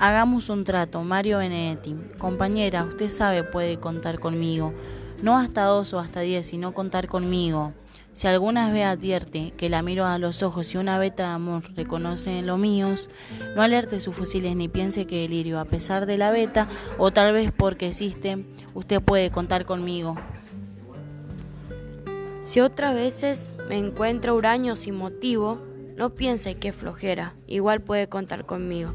Hagamos un trato, Mario Benedetti. Compañera, usted sabe puede contar conmigo. No hasta dos o hasta diez, sino contar conmigo. Si alguna vez advierte que la miro a los ojos y una beta de amor reconoce en los míos, no alerte sus fusiles ni piense que delirio, a pesar de la beta, o tal vez porque existe, usted puede contar conmigo. Si otras veces me encuentra huraño sin motivo, no piense que flojera, igual puede contar conmigo,